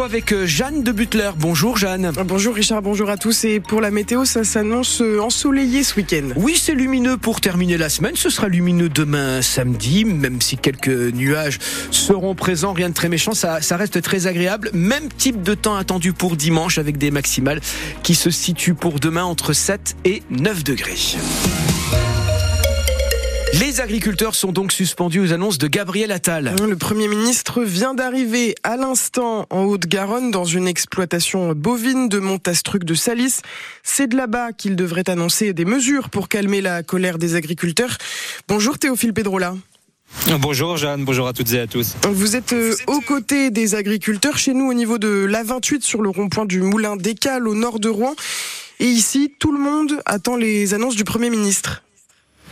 Avec euh, Jeanne de Butler. Bonjour Jeanne. Bonjour Richard, bonjour à tous. Et pour la météo, ça s'annonce euh, ensoleillé ce week-end. Oui, c'est lumineux pour terminer la semaine. Ce sera lumineux demain samedi, même si quelques nuages seront présents. Rien de très méchant, ça, ça reste très agréable. Même type de temps attendu pour dimanche avec des maximales qui se situent pour demain entre 7 et 9 degrés. Les agriculteurs sont donc suspendus aux annonces de Gabriel Attal. Le Premier ministre vient d'arriver à l'instant en Haute-Garonne dans une exploitation bovine de Montastruc de Salis. C'est de là-bas qu'il devrait annoncer des mesures pour calmer la colère des agriculteurs. Bonjour Théophile Pedrola. Bonjour Jeanne, bonjour à toutes et à tous. Vous êtes euh, aux côtés des agriculteurs chez nous au niveau de l'A28 sur le rond-point du Moulin d'Écal au nord de Rouen. Et ici, tout le monde attend les annonces du Premier ministre.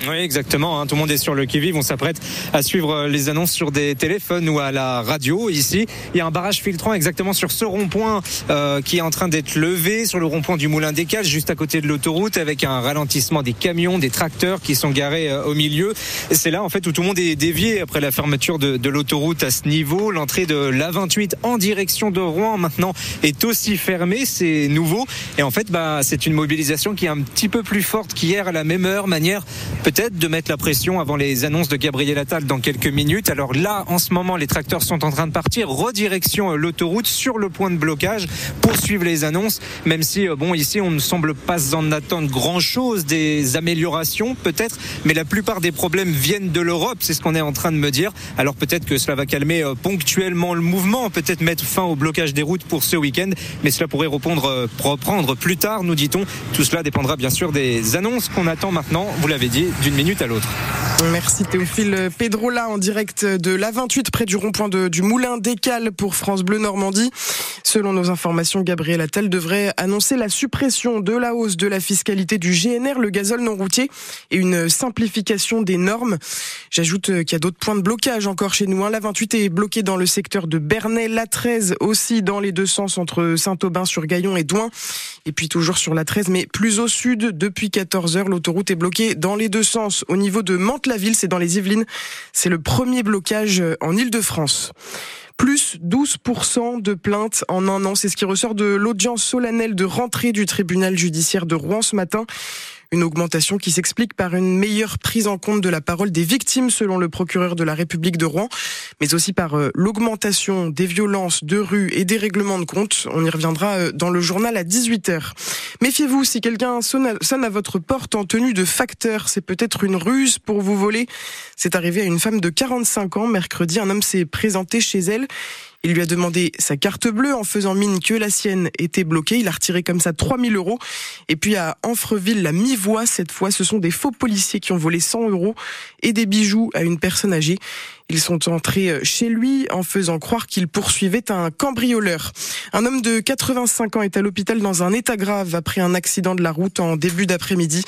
Oui, exactement. Hein. Tout le monde est sur le qui-vive. On s'apprête à suivre euh, les annonces sur des téléphones ou à la radio. Ici, il y a un barrage filtrant exactement sur ce rond-point euh, qui est en train d'être levé sur le rond-point du Moulin des Cages, juste à côté de l'autoroute, avec un ralentissement des camions, des tracteurs qui sont garés euh, au milieu. C'est là, en fait, où tout le monde est dévié après la fermeture de, de l'autoroute à ce niveau. L'entrée de l'A28 en direction de Rouen maintenant est aussi fermée. C'est nouveau. Et en fait, bah, c'est une mobilisation qui est un petit peu plus forte qu'hier à la même heure, manière peut-être de mettre la pression avant les annonces de Gabriel Attal dans quelques minutes. Alors là, en ce moment, les tracteurs sont en train de partir, redirection euh, l'autoroute sur le point de blocage pour suivre les annonces, même si, euh, bon, ici, on ne semble pas en attendre grand-chose, des améliorations peut-être, mais la plupart des problèmes viennent de l'Europe, c'est ce qu'on est en train de me dire. Alors peut-être que cela va calmer euh, ponctuellement le mouvement, peut-être mettre fin au blocage des routes pour ce week-end, mais cela pourrait reprendre, reprendre plus tard, nous dit-on. Tout cela dépendra bien sûr des annonces qu'on attend maintenant, vous l'avez dit, d'une minute à l'autre. Merci Théophile Pedrola en direct de l'A28 près du rond-point du Moulin d'Écal pour France Bleu Normandie. Selon nos informations, Gabriel Attal devrait annoncer la suppression de la hausse de la fiscalité du GNR, le gazole non routier, et une simplification des normes. J'ajoute qu'il y a d'autres points de blocage encore chez nous. Hein. L'A28 est bloqué dans le secteur de Bernay, l'A13 aussi dans les deux sens entre Saint-Aubin-sur-Gaillon et Douin. Et puis toujours sur l'A13, mais plus au sud, depuis 14 heures, l'autoroute est bloquée dans les deux sens. Au niveau de Mantes-la-Ville, c'est dans les Yvelines. C'est le premier blocage en Ile-de-France plus 12% de plaintes en un an. C'est ce qui ressort de l'audience solennelle de rentrée du tribunal judiciaire de Rouen ce matin. Une augmentation qui s'explique par une meilleure prise en compte de la parole des victimes selon le procureur de la République de Rouen, mais aussi par euh, l'augmentation des violences de rue et des règlements de compte. On y reviendra euh, dans le journal à 18h. Méfiez-vous, si quelqu'un sonne à votre porte en tenue de facteur, c'est peut-être une ruse pour vous voler. C'est arrivé à une femme de 45 ans mercredi. Un homme s'est présenté chez elle. Il lui a demandé sa carte bleue en faisant mine que la sienne était bloquée. Il a retiré comme ça 3000 euros. Et puis à Anfreville, la mi-voix, cette fois, ce sont des faux policiers qui ont volé 100 euros et des bijoux à une personne âgée. Ils sont entrés chez lui en faisant croire qu'il poursuivait un cambrioleur. Un homme de 85 ans est à l'hôpital dans un état grave après un accident de la route en début d'après-midi.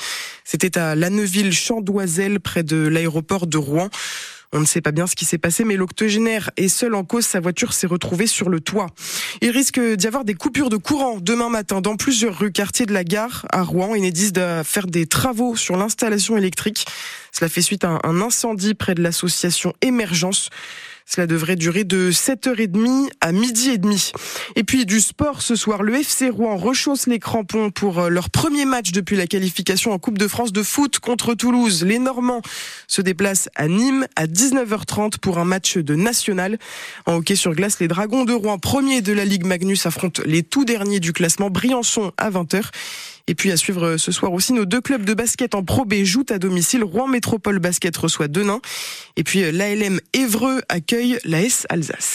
C'était à Lanneville-Chandoiselle près de l'aéroport de Rouen. On ne sait pas bien ce qui s'est passé, mais l'octogénaire est seul en cause. Sa voiture s'est retrouvée sur le toit. Il risque d'y avoir des coupures de courant demain matin dans plusieurs rues quartiers de la gare à Rouen. Enedis de faire des travaux sur l'installation électrique. Cela fait suite à un incendie près de l'association Émergence. Cela devrait durer de 7h30 à midi et demi. Et puis du sport ce soir, le FC Rouen rechausse les crampons pour euh, leur premier match depuis la qualification en Coupe de France de foot contre Toulouse. Les Normands se déplacent à Nîmes à 19h30 pour un match de national. En hockey sur glace, les Dragons de Rouen, premiers de la Ligue Magnus, affrontent les tout derniers du classement Briançon à 20h. Et puis à suivre ce soir aussi, nos deux clubs de basket en Pro B jouent à domicile. Rouen Métropole Basket reçoit Denain. Et puis l'ALM Évreux accueille l'AS Alsace.